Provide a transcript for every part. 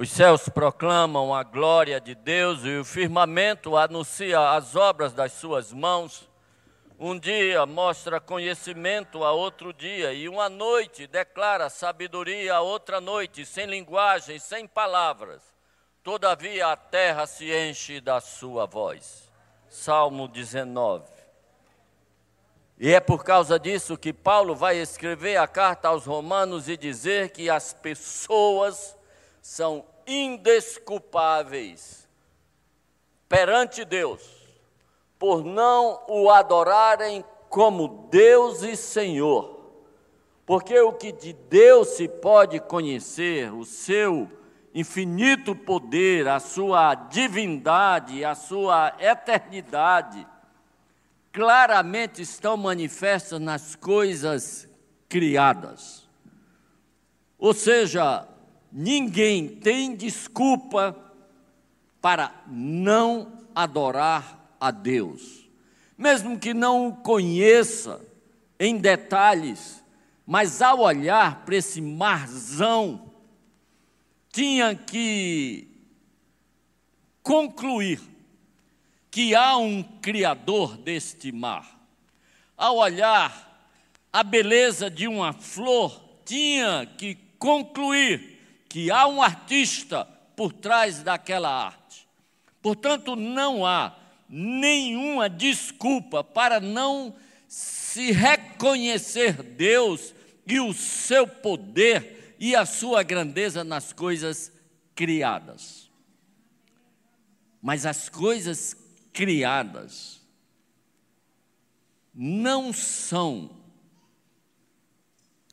Os céus proclamam a glória de Deus e o firmamento anuncia as obras das suas mãos. Um dia mostra conhecimento a outro dia, e uma noite declara sabedoria a outra noite, sem linguagem, sem palavras. Todavia a terra se enche da sua voz. Salmo 19. E é por causa disso que Paulo vai escrever a carta aos Romanos e dizer que as pessoas são indesculpáveis perante Deus por não o adorarem como Deus e Senhor. Porque o que de Deus se pode conhecer, o seu infinito poder, a sua divindade, a sua eternidade, claramente estão manifestas nas coisas criadas. Ou seja, ninguém tem desculpa para não adorar a Deus, mesmo que não o conheça em detalhes, mas ao olhar para esse marzão, tinha que concluir que há um Criador deste mar. Ao olhar a beleza de uma flor, tinha que concluir que há um artista por trás daquela arte. Portanto, não há nenhuma desculpa para não se reconhecer Deus e o seu poder e a sua grandeza nas coisas criadas. Mas as coisas criadas não são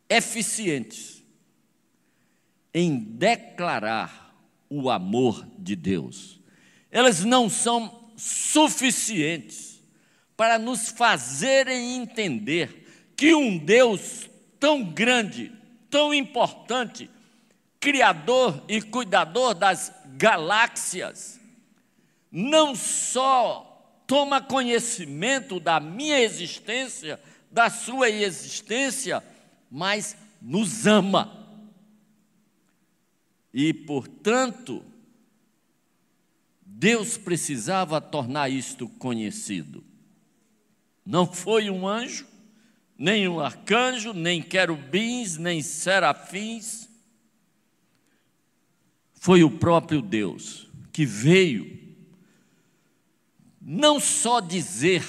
eficientes em declarar o amor de Deus. Elas não são suficientes para nos fazerem entender que um Deus tão grande, tão importante, criador e cuidador das galáxias, não só toma conhecimento da minha existência, da sua existência, mas nos ama. E, portanto, Deus precisava tornar isto conhecido. Não foi um anjo, nem um arcanjo, nem querubins, nem serafins. Foi o próprio Deus que veio não só dizer,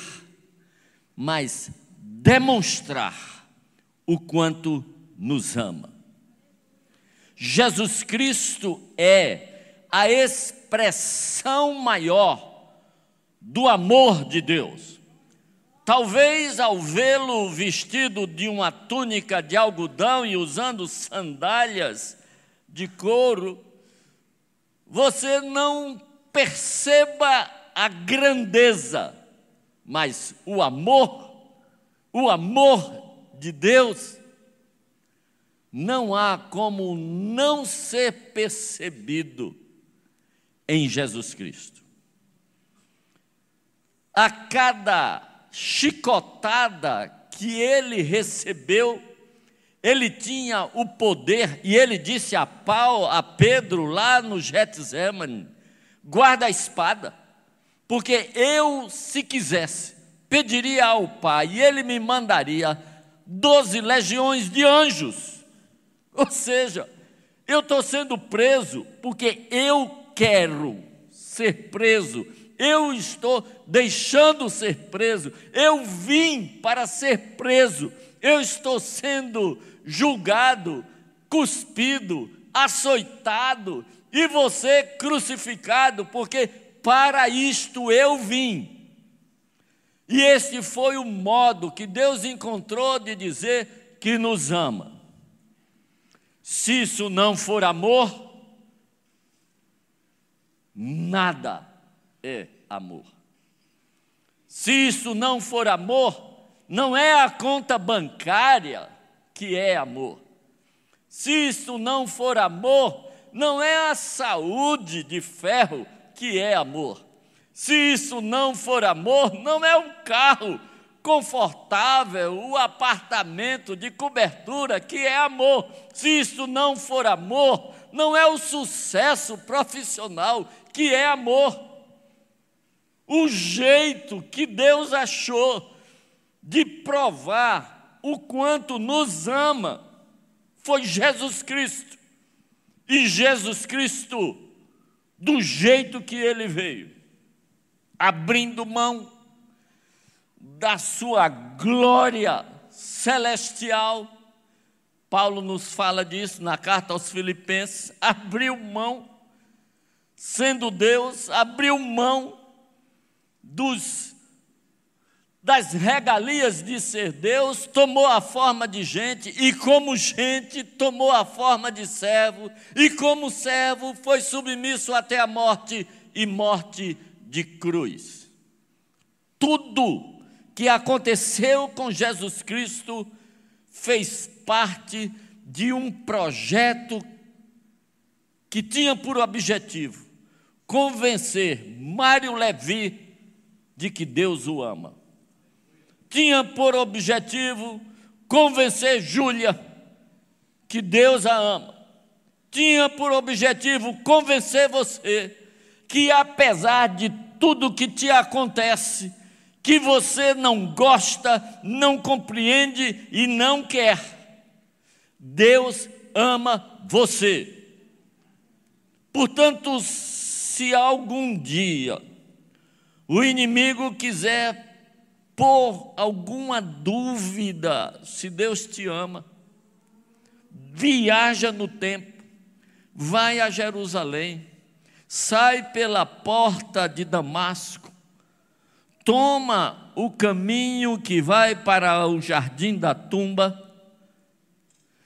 mas demonstrar o quanto nos ama. Jesus Cristo é a expressão maior do amor de Deus. Talvez ao vê-lo vestido de uma túnica de algodão e usando sandálias de couro, você não perceba a grandeza, mas o amor, o amor de Deus, não há como não ser percebido em Jesus Cristo. A cada chicotada que ele recebeu, ele tinha o poder, e ele disse a Paulo, a Pedro, lá no Getsemane, guarda a espada. Porque eu, se quisesse, pediria ao Pai e ele me mandaria doze legiões de anjos. Ou seja, eu estou sendo preso porque eu quero ser preso. Eu estou deixando ser preso. Eu vim para ser preso. Eu estou sendo julgado, cuspido, açoitado e você crucificado, porque para isto eu vim. E este foi o modo que Deus encontrou de dizer que nos ama. Se isso não for amor, nada é amor. Se isso não for amor, não é a conta bancária que é amor. Se isso não for amor, não é a saúde de ferro que é amor. Se isso não for amor, não é um carro confortável, o apartamento de cobertura, que é amor. Se isso não for amor, não é o sucesso profissional que é amor. O jeito que Deus achou de provar o quanto nos ama foi Jesus Cristo. E Jesus Cristo, do jeito que ele veio, abrindo mão da sua glória celestial. Paulo nos fala disso na carta aos Filipenses. Abriu mão, sendo Deus, abriu mão dos das regalias de ser Deus, tomou a forma de gente, e como gente, tomou a forma de servo, e como servo, foi submisso até a morte e morte de cruz. Tudo que aconteceu com Jesus Cristo fez parte de um projeto que tinha por objetivo convencer Mário Levi de que Deus o ama. Tinha por objetivo convencer Júlia que Deus a ama. Tinha por objetivo convencer você que apesar de tudo que te acontece, que você não gosta, não compreende e não quer. Deus ama você. Portanto, se algum dia o inimigo quiser pôr alguma dúvida se Deus te ama, viaja no tempo, vai a Jerusalém, sai pela porta de Damasco, toma o caminho que vai para o jardim da tumba,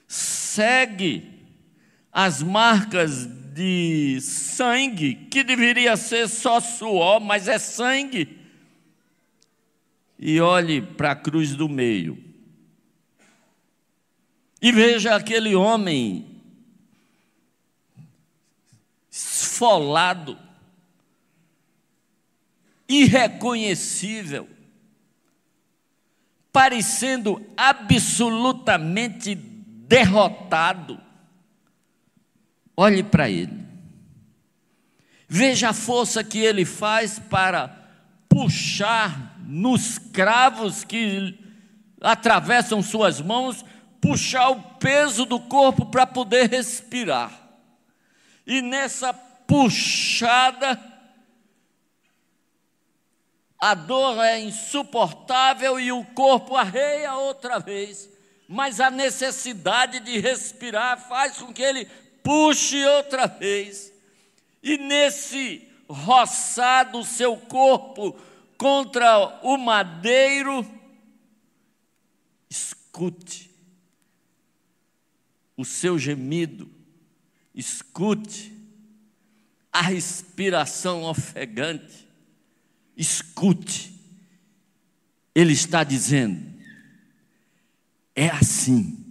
segue as marcas de sangue, que deveria ser só suor, mas é sangue, e olhe para a cruz do meio, e veja aquele homem esfolado, irreconhecível, parecendo absolutamente derrotado. Olhe para ele. Veja a força que ele faz para puxar nos cravos que atravessam suas mãos, puxar o peso do corpo para poder respirar. E nessa puxada, a dor é insuportável e o corpo arreia outra vez, mas a necessidade de respirar faz com que ele puxe outra vez, e nesse roçar do seu corpo contra o madeiro, escute o seu gemido, escute a respiração ofegante, Escute, Ele está dizendo: é assim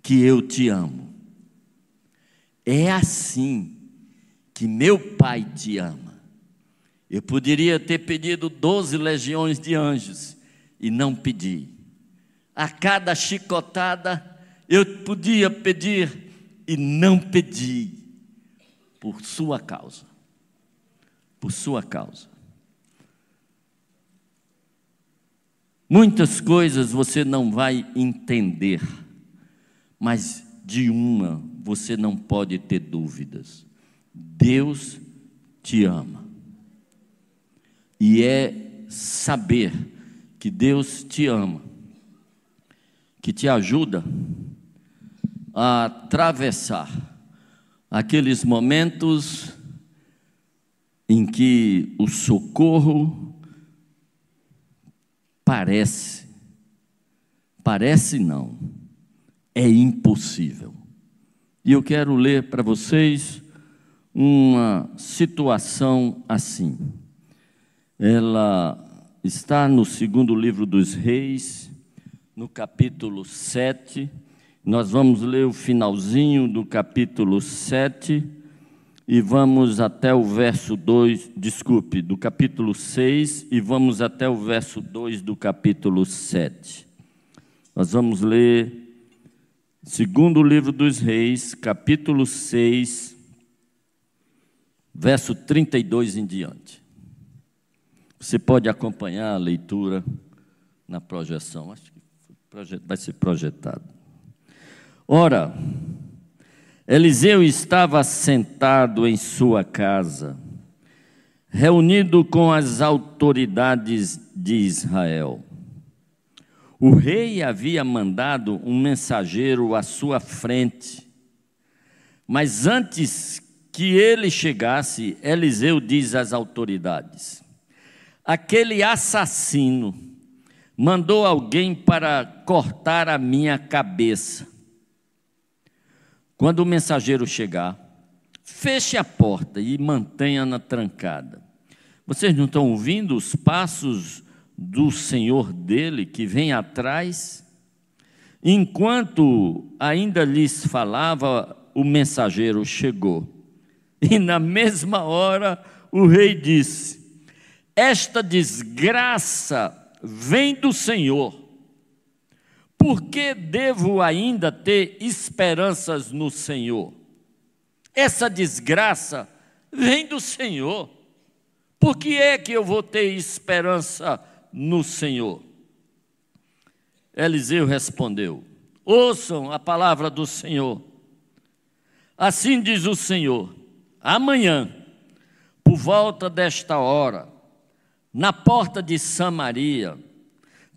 que eu te amo, é assim que meu Pai te ama. Eu poderia ter pedido doze legiões de anjos e não pedi. A cada chicotada eu podia pedir e não pedi por sua causa. Por sua causa. Muitas coisas você não vai entender, mas de uma você não pode ter dúvidas: Deus te ama. E é saber que Deus te ama, que te ajuda a atravessar aqueles momentos em que o socorro Parece, parece não, é impossível. E eu quero ler para vocês uma situação assim. Ela está no segundo livro dos Reis, no capítulo 7. Nós vamos ler o finalzinho do capítulo 7, e vamos até o verso 2, desculpe, do capítulo 6 e vamos até o verso 2 do capítulo 7. Nós vamos ler segundo livro dos Reis, capítulo 6, verso 32 em diante. Você pode acompanhar a leitura na projeção, acho que vai ser projetado. Ora, Eliseu estava sentado em sua casa, reunido com as autoridades de Israel. O rei havia mandado um mensageiro à sua frente, mas antes que ele chegasse, Eliseu diz às autoridades: Aquele assassino mandou alguém para cortar a minha cabeça. Quando o mensageiro chegar, feche a porta e mantenha-na trancada. Vocês não estão ouvindo os passos do senhor dele que vem atrás? Enquanto ainda lhes falava, o mensageiro chegou. E na mesma hora o rei disse: Esta desgraça vem do Senhor por que devo ainda ter esperanças no Senhor? Essa desgraça vem do Senhor. Por que é que eu vou ter esperança no Senhor? Eliseu respondeu: Ouçam a palavra do Senhor. Assim diz o Senhor: amanhã, por volta desta hora, na porta de Samaria,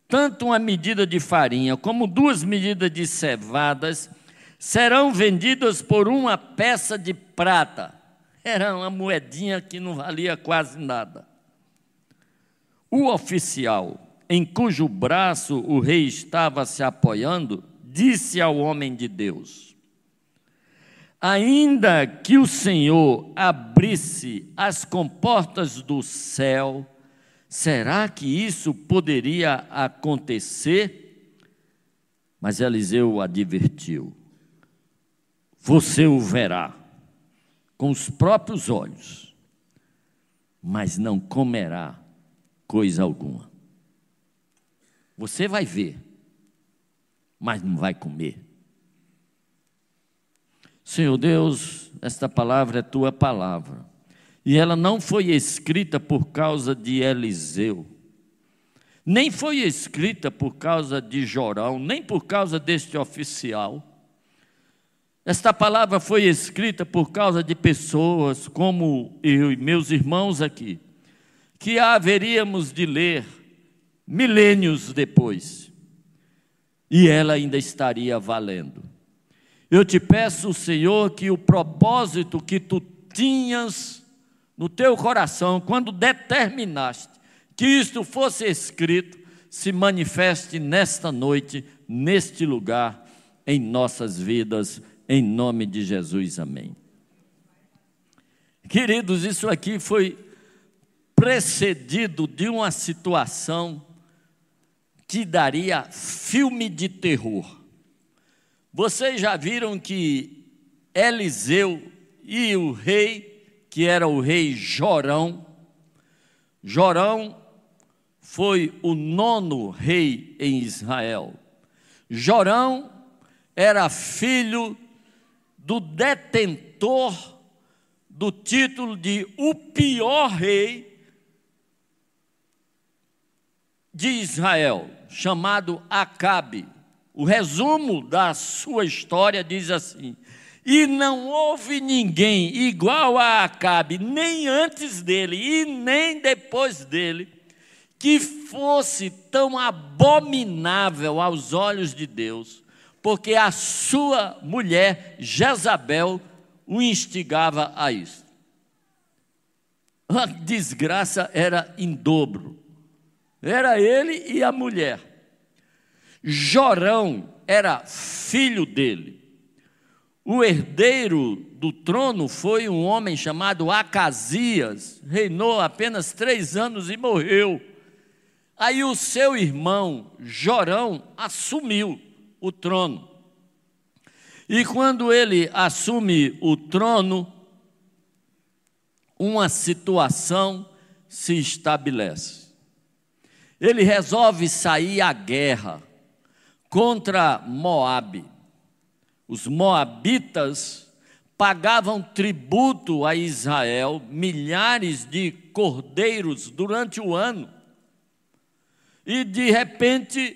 tanto uma medida de farinha como duas medidas de cevadas serão vendidas por uma peça de prata. Era uma moedinha que não valia quase nada. O oficial, em cujo braço o rei estava se apoiando, disse ao homem de Deus: Ainda que o Senhor abrisse as comportas do céu, Será que isso poderia acontecer? Mas Eliseu advertiu: Você o verá com os próprios olhos, mas não comerá coisa alguma. Você vai ver, mas não vai comer. Senhor Deus, esta palavra é tua palavra. E ela não foi escrita por causa de Eliseu, nem foi escrita por causa de Jorão, nem por causa deste oficial. Esta palavra foi escrita por causa de pessoas como eu e meus irmãos aqui, que a haveríamos de ler milênios depois, e ela ainda estaria valendo. Eu te peço, Senhor, que o propósito que tu tinhas no teu coração, quando determinaste que isto fosse escrito, se manifeste nesta noite, neste lugar, em nossas vidas, em nome de Jesus. Amém. Queridos, isso aqui foi precedido de uma situação que daria filme de terror. Vocês já viram que Eliseu e o rei que era o rei Jorão. Jorão foi o nono rei em Israel. Jorão era filho do detentor do título de o pior rei de Israel, chamado Acabe. O resumo da sua história diz assim: e não houve ninguém igual a Acabe, nem antes dele e nem depois dele, que fosse tão abominável aos olhos de Deus, porque a sua mulher, Jezabel, o instigava a isso. A desgraça era em dobro. Era ele e a mulher. Jorão era filho dele. O herdeiro do trono foi um homem chamado Acasias, reinou apenas três anos e morreu. Aí o seu irmão Jorão assumiu o trono. E quando ele assume o trono, uma situação se estabelece. Ele resolve sair à guerra contra Moabe. Os moabitas pagavam tributo a Israel, milhares de cordeiros durante o ano. E de repente,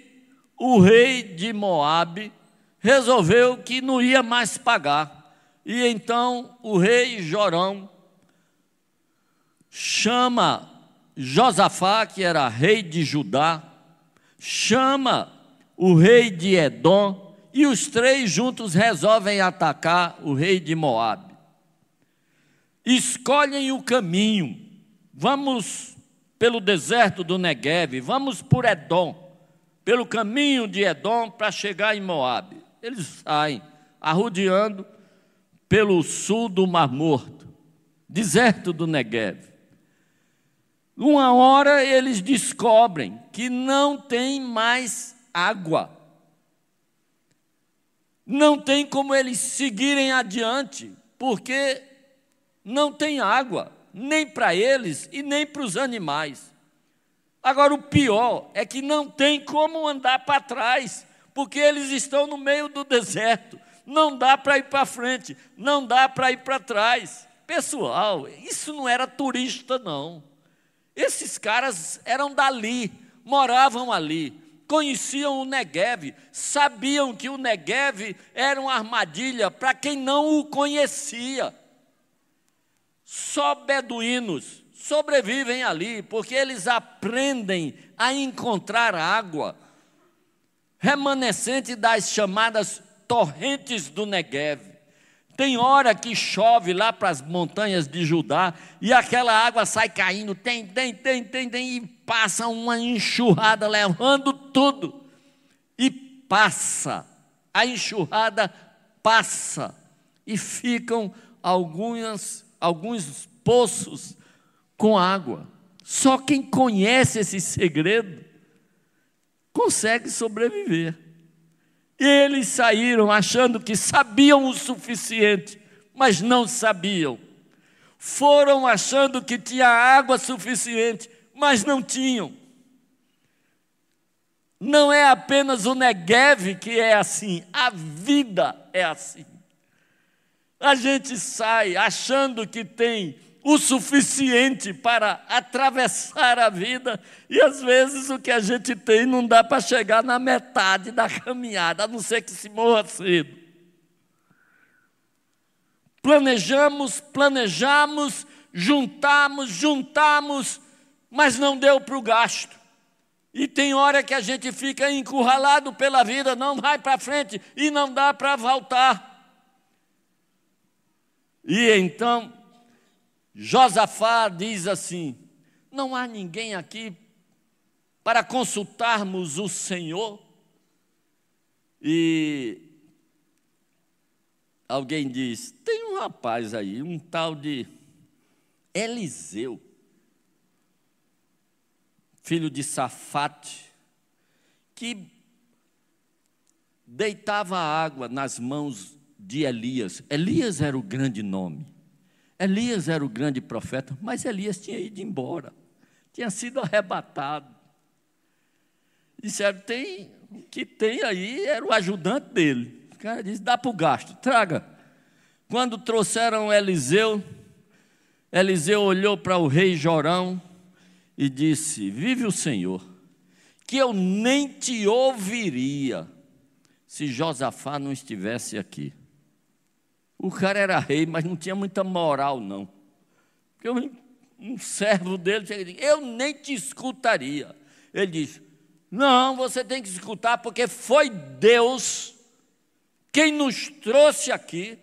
o rei de Moabe resolveu que não ia mais pagar. E então o rei Jorão chama Josafá, que era rei de Judá, chama o rei de Edom, e os três juntos resolvem atacar o rei de Moabe. Escolhem o caminho. Vamos pelo deserto do Negueb, vamos por Edom, pelo caminho de Edom para chegar em Moabe. Eles saem arrodeando pelo sul do Mar Morto, deserto do Negev. Uma hora eles descobrem que não tem mais água. Não tem como eles seguirem adiante, porque não tem água, nem para eles e nem para os animais. Agora, o pior é que não tem como andar para trás, porque eles estão no meio do deserto. Não dá para ir para frente, não dá para ir para trás. Pessoal, isso não era turista, não. Esses caras eram dali, moravam ali, conheciam o Negev, sabiam que o Negev era uma armadilha para quem não o conhecia. Só beduínos sobrevivem ali, porque eles aprendem a encontrar água remanescente das chamadas torrentes do Negev. Tem hora que chove lá para as montanhas de Judá e aquela água sai caindo, tem, tem, tem, tem, tem, e passa uma enxurrada levando tudo. E passa, a enxurrada passa, e ficam alguns, alguns poços com água. Só quem conhece esse segredo consegue sobreviver. Eles saíram achando que sabiam o suficiente, mas não sabiam. Foram achando que tinha água suficiente, mas não tinham. Não é apenas o Negev que é assim, a vida é assim. A gente sai achando que tem o suficiente para atravessar a vida, e às vezes o que a gente tem não dá para chegar na metade da caminhada, a não ser que se morra cedo. Planejamos, planejamos, juntamos, juntamos, mas não deu para o gasto. E tem hora que a gente fica encurralado pela vida, não vai para frente e não dá para voltar. E então Josafá diz assim: Não há ninguém aqui para consultarmos o Senhor? E alguém diz: Tem um rapaz aí, um tal de Eliseu, filho de Safate, que deitava água nas mãos de Elias. Elias era o grande nome. Elias era o grande profeta, mas Elias tinha ido embora, tinha sido arrebatado. Disseram, tem, o que tem aí era o ajudante dele. O cara disse, dá para o gasto, traga. Quando trouxeram Eliseu, Eliseu olhou para o rei Jorão e disse: Vive o Senhor, que eu nem te ouviria se Josafá não estivesse aqui. O cara era rei, mas não tinha muita moral, não. Porque um, servo dele chega e diz: Eu nem te escutaria. Ele diz: Não, você tem que escutar, porque foi Deus quem nos trouxe aqui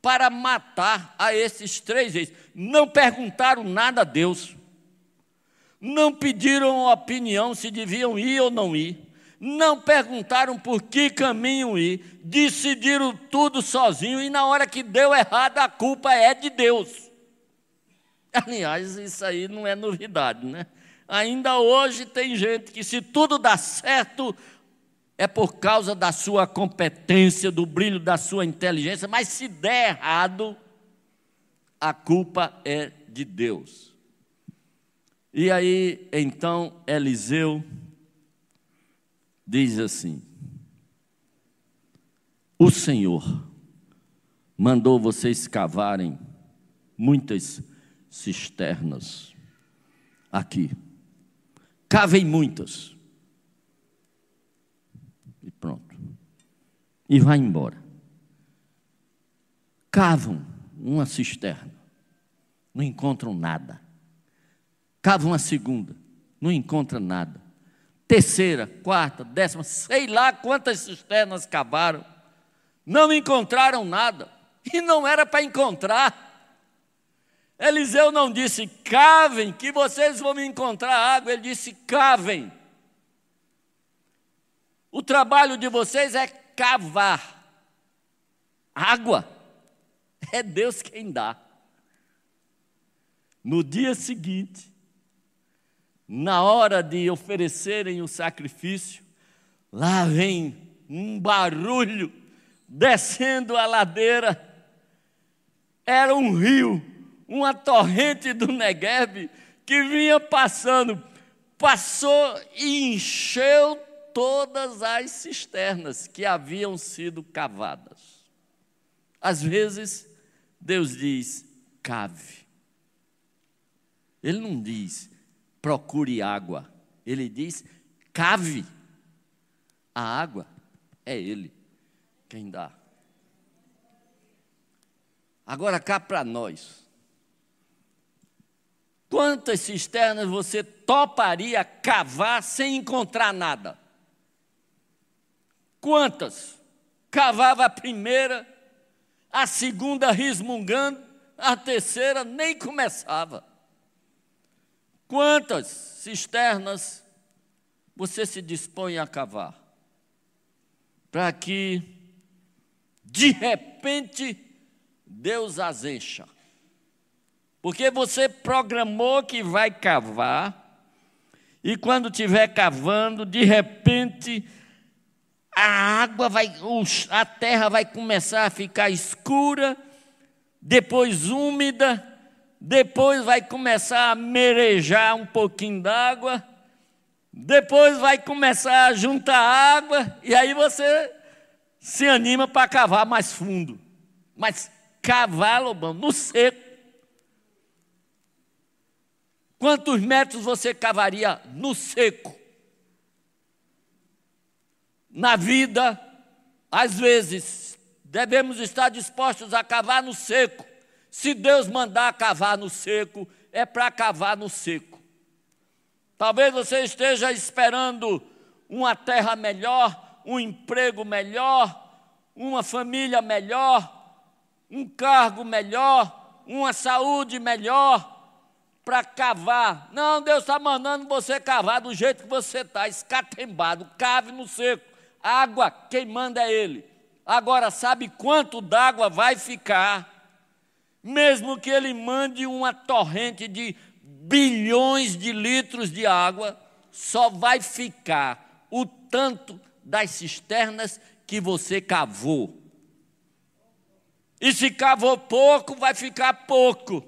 para matar a esses três reis. Não perguntaram nada a Deus. Não pediram opinião se deviam ir ou não ir não perguntaram por que caminho ir, decidiram tudo sozinho e na hora que deu errado a culpa é de Deus. Aliás, isso aí não é novidade, né? Ainda hoje tem gente que se tudo dá certo é por causa da sua competência, do brilho da sua inteligência, mas se der errado, a culpa é de Deus. E aí, então, Eliseu diz assim: O Senhor mandou vocês cavarem muitas cisternas aqui. Cavem muitas. E pronto. E vai embora. Cavam uma cisterna. Não encontram nada. Cavam uma segunda. Não encontram nada. Terceira, quarta, décima, sei lá quantas cisternas cavaram. Não encontraram nada. E não era para encontrar. Eliseu não disse cavem, que vocês vão me encontrar água. Ele disse cavem. O trabalho de vocês é cavar. Água é Deus quem dá. No dia seguinte, na hora de oferecerem o sacrifício, lá vem um barulho descendo a ladeira. Era um rio uma torrente do Negueb que vinha passando, passou e encheu todas as cisternas que haviam sido cavadas. Às vezes, Deus diz: cave. Ele não diz procure água, ele diz cave. A água é Ele quem dá. Agora cá para nós. Quantas cisternas você toparia cavar sem encontrar nada? Quantas? Cavava a primeira, a segunda rismungando, a terceira nem começava. Quantas cisternas você se dispõe a cavar? Para que, de repente, Deus as encha. Porque você programou que vai cavar, e quando estiver cavando, de repente, a água vai, a terra vai começar a ficar escura, depois úmida, depois vai começar a merejar um pouquinho d'água, depois vai começar a juntar água, e aí você se anima para cavar mais fundo. Mas cavar, Lobão, no seco. Quantos metros você cavaria no seco? Na vida, às vezes, devemos estar dispostos a cavar no seco. Se Deus mandar cavar no seco, é para cavar no seco. Talvez você esteja esperando uma terra melhor, um emprego melhor, uma família melhor, um cargo melhor, uma saúde melhor para cavar. Não, Deus está mandando você cavar do jeito que você está, escatembado, cave no seco. Água, quem manda é Ele. Agora, sabe quanto d'água vai ficar? Mesmo que Ele mande uma torrente de bilhões de litros de água, só vai ficar o tanto das cisternas que você cavou. E se cavou pouco, vai ficar pouco.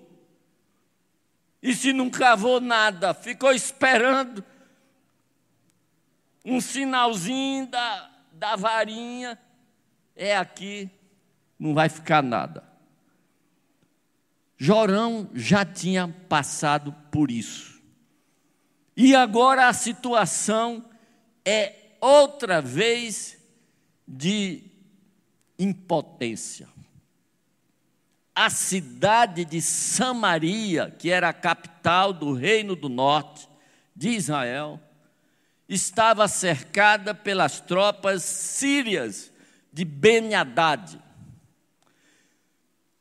E se não cavou nada, ficou esperando um sinalzinho da, da varinha, é aqui, não vai ficar nada. Jorão já tinha passado por isso. E agora a situação é outra vez de impotência a cidade de Samaria, que era a capital do reino do norte de Israel, estava cercada pelas tropas sírias de Ben-Hadad.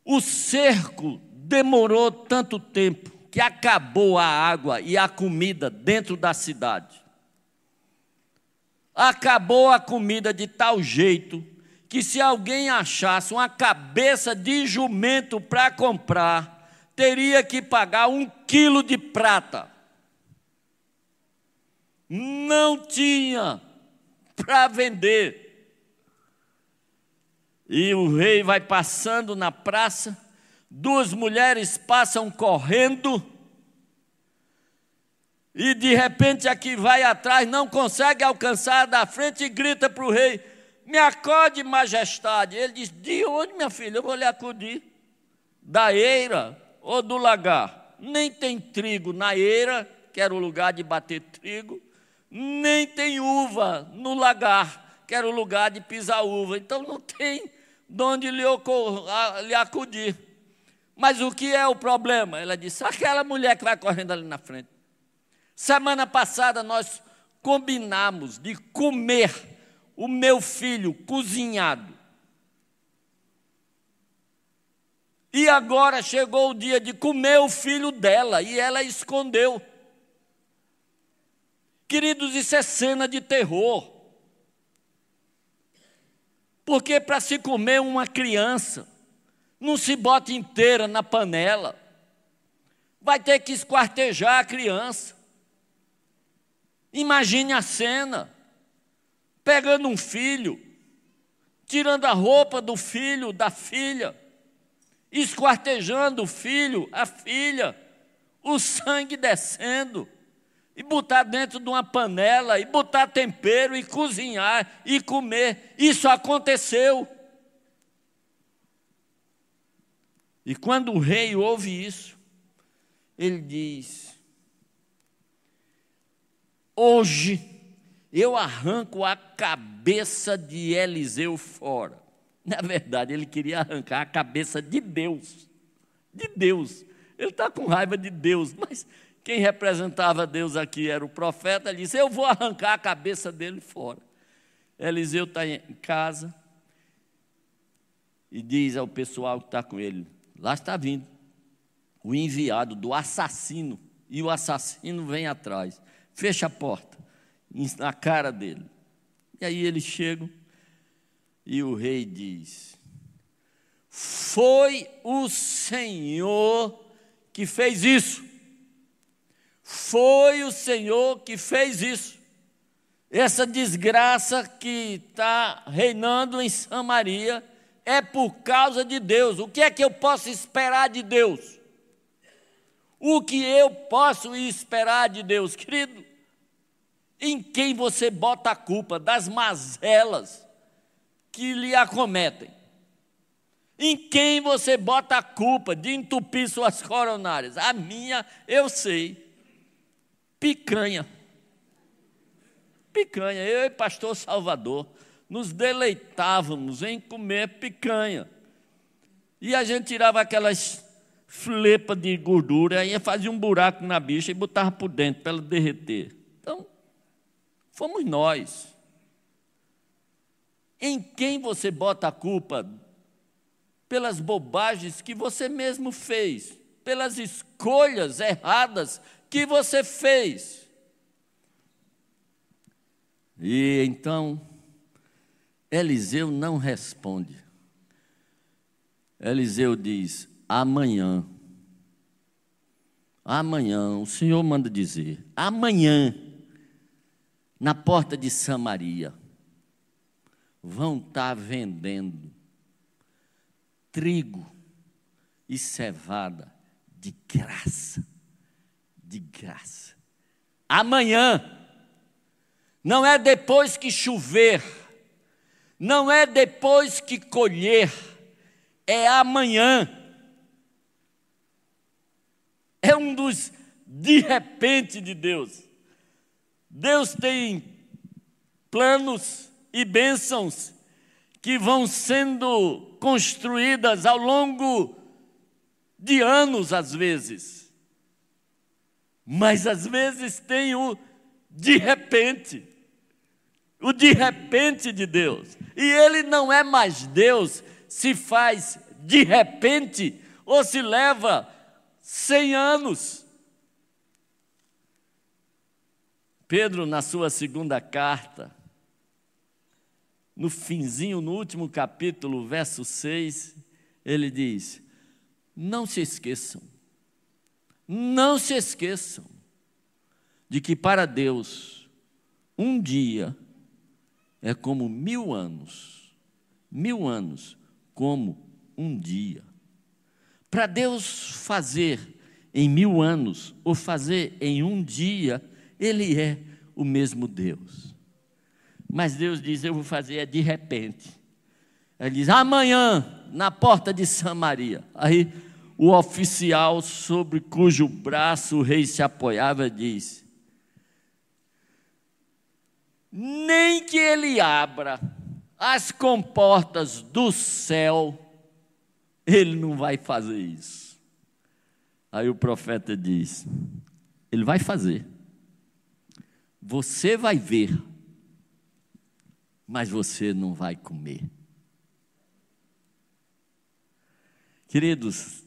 O cerco demorou tanto tempo que acabou a água e a comida dentro da cidade. Acabou a comida de tal jeito que se alguém achasse uma cabeça de jumento para comprar, teria que pagar um quilo de prata. Não tinha para vender. E o rei vai passando na praça, duas mulheres passam correndo, e de repente a que vai atrás não consegue alcançar da frente e grita para o rei: Me acorde, majestade. Ele diz: De onde, minha filha? Eu vou lhe acudir. Da eira ou do lagar? Nem tem trigo na eira, que era o lugar de bater trigo, nem tem uva no lagar, que era o lugar de pisar uva. Então não tem de onde lhe, lhe acudir. Mas o que é o problema? Ela disse: aquela mulher que vai correndo ali na frente. Semana passada nós combinamos de comer o meu filho cozinhado. E agora chegou o dia de comer o filho dela e ela escondeu. Queridos, isso é cena de terror. Porque para se comer uma criança, não se bota inteira na panela. Vai ter que esquartejar a criança. Imagine a cena: pegando um filho, tirando a roupa do filho, da filha, esquartejando o filho, a filha, o sangue descendo e botar dentro de uma panela, e botar tempero, e cozinhar, e comer. Isso aconteceu. E quando o rei ouve isso, ele diz: Hoje eu arranco a cabeça de Eliseu fora. Na verdade, ele queria arrancar a cabeça de Deus. De Deus. Ele está com raiva de Deus, mas quem representava Deus aqui era o profeta, ele disse: Eu vou arrancar a cabeça dele fora. Eliseu está em casa e diz ao pessoal que está com ele: Lá está vindo o enviado do assassino, e o assassino vem atrás, fecha a porta na cara dele. E aí eles chegam e o rei diz: Foi o Senhor que fez isso. Foi o Senhor que fez isso. Essa desgraça que está reinando em Samaria é por causa de Deus. O que é que eu posso esperar de Deus? O que eu posso esperar de Deus, querido? Em quem você bota a culpa das mazelas que lhe acometem? Em quem você bota a culpa de entupir suas coronárias? A minha, eu sei picanha. Picanha. Eu e pastor Salvador nos deleitávamos em comer picanha. E a gente tirava aquelas flepas de gordura, aí fazia um buraco na bicha e botava por dentro para ela derreter. Então, fomos nós. Em quem você bota a culpa? Pelas bobagens que você mesmo fez, pelas escolhas erradas que você fez. E então, Eliseu não responde. Eliseu diz: amanhã. Amanhã, o Senhor manda dizer: amanhã, na porta de Samaria, vão estar vendendo trigo e cevada de graça de graça. Amanhã, não é depois que chover, não é depois que colher, é amanhã. É um dos de repente de Deus. Deus tem planos e bênçãos que vão sendo construídas ao longo de anos, às vezes mas às vezes tem o de repente. O de repente de Deus. E ele não é mais Deus se faz de repente ou se leva cem anos. Pedro, na sua segunda carta, no finzinho, no último capítulo, verso 6, ele diz: Não se esqueçam não se esqueçam de que para Deus um dia é como mil anos, mil anos como um dia. Para Deus fazer em mil anos ou fazer em um dia, Ele é o mesmo Deus. Mas Deus diz: Eu vou fazer é de repente. Ele diz: Amanhã, na porta de Samaria. Aí o oficial sobre cujo braço o rei se apoiava diz: Nem que ele abra as comportas do céu, ele não vai fazer isso. Aí o profeta diz: Ele vai fazer. Você vai ver, mas você não vai comer. Queridos,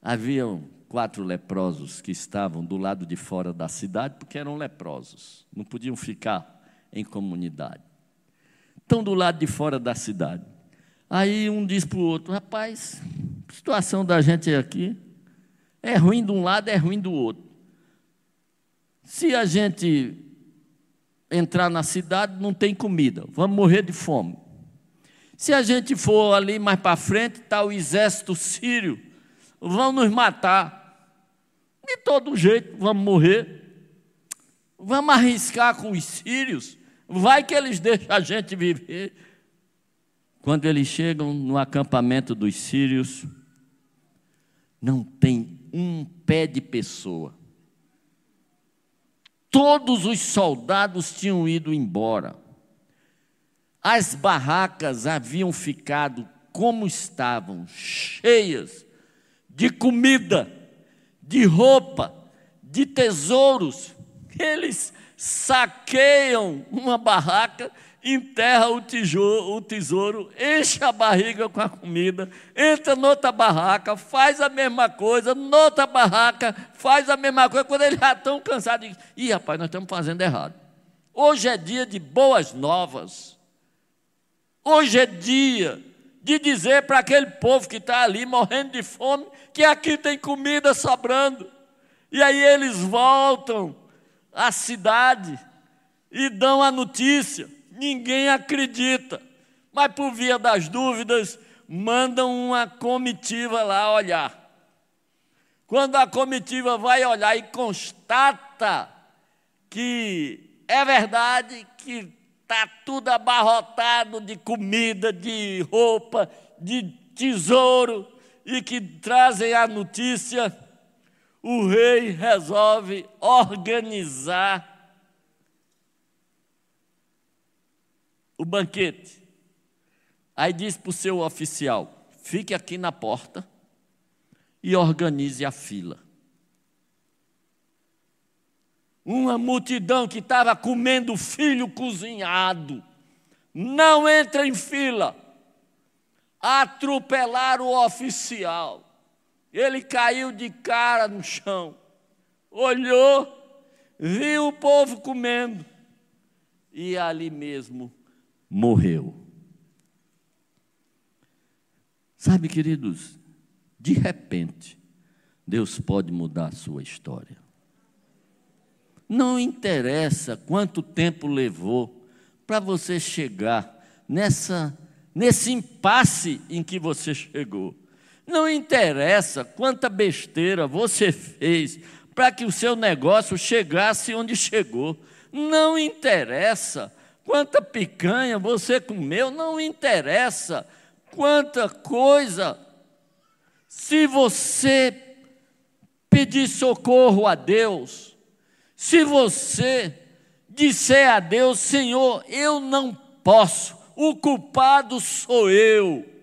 haviam quatro leprosos que estavam do lado de fora da cidade porque eram leprosos, não podiam ficar em comunidade. Estão do lado de fora da cidade. Aí um diz para o outro: rapaz, a situação da gente aqui é ruim de um lado, é ruim do outro. Se a gente entrar na cidade, não tem comida, vamos morrer de fome. Se a gente for ali mais para frente, está o exército sírio, vão nos matar. De todo jeito, vamos morrer. Vamos arriscar com os sírios. Vai que eles deixam a gente viver. Quando eles chegam no acampamento dos sírios, não tem um pé de pessoa. Todos os soldados tinham ido embora. As barracas haviam ficado como estavam, cheias de comida, de roupa, de tesouros. Eles saqueiam uma barraca, enterra o, o tesouro, enche a barriga com a comida, entra noutra barraca, faz a mesma coisa, noutra barraca, faz a mesma coisa. Quando eles já estão cansados, dizem, ih, rapaz, nós estamos fazendo errado. Hoje é dia de boas novas. Hoje é dia de dizer para aquele povo que está ali morrendo de fome que aqui tem comida sobrando. E aí eles voltam à cidade e dão a notícia. Ninguém acredita, mas por via das dúvidas, mandam uma comitiva lá olhar. Quando a comitiva vai olhar e constata que é verdade que está tudo abarrotado de comida, de roupa, de tesouro, e que trazem a notícia, o rei resolve organizar o banquete. Aí diz para o seu oficial: fique aqui na porta e organize a fila. Uma multidão que estava comendo filho cozinhado, não entra em fila. Atropelaram o oficial. Ele caiu de cara no chão, olhou, viu o povo comendo e ali mesmo morreu. Sabe, queridos, de repente, Deus pode mudar a sua história. Não interessa quanto tempo levou para você chegar nessa nesse impasse em que você chegou. Não interessa quanta besteira você fez para que o seu negócio chegasse onde chegou. Não interessa quanta picanha você comeu, não interessa quanta coisa. Se você pedir socorro a Deus, se você disser a Deus, Senhor, eu não posso, o culpado sou eu,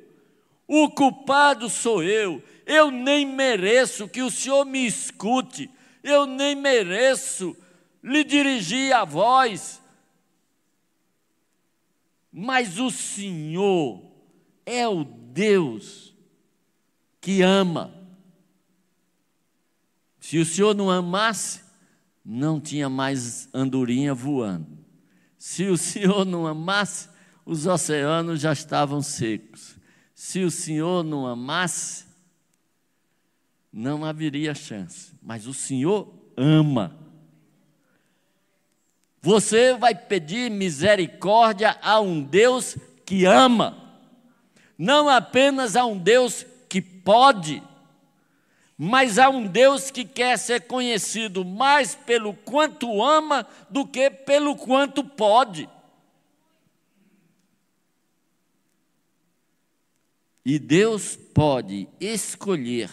o culpado sou eu, eu nem mereço que o Senhor me escute, eu nem mereço lhe dirigir a voz, mas o Senhor é o Deus que ama. Se o Senhor não amasse, não tinha mais andorinha voando. Se o Senhor não amasse, os oceanos já estavam secos. Se o Senhor não amasse, não haveria chance. Mas o Senhor ama. Você vai pedir misericórdia a um Deus que ama, não apenas a um Deus que pode, Mas há um Deus que quer ser conhecido mais pelo quanto ama do que pelo quanto pode. E Deus pode escolher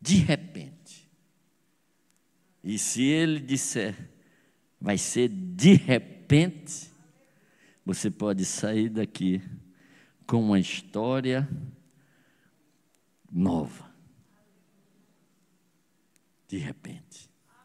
de repente. E se Ele disser, vai ser de repente, você pode sair daqui com uma história nova. De repente.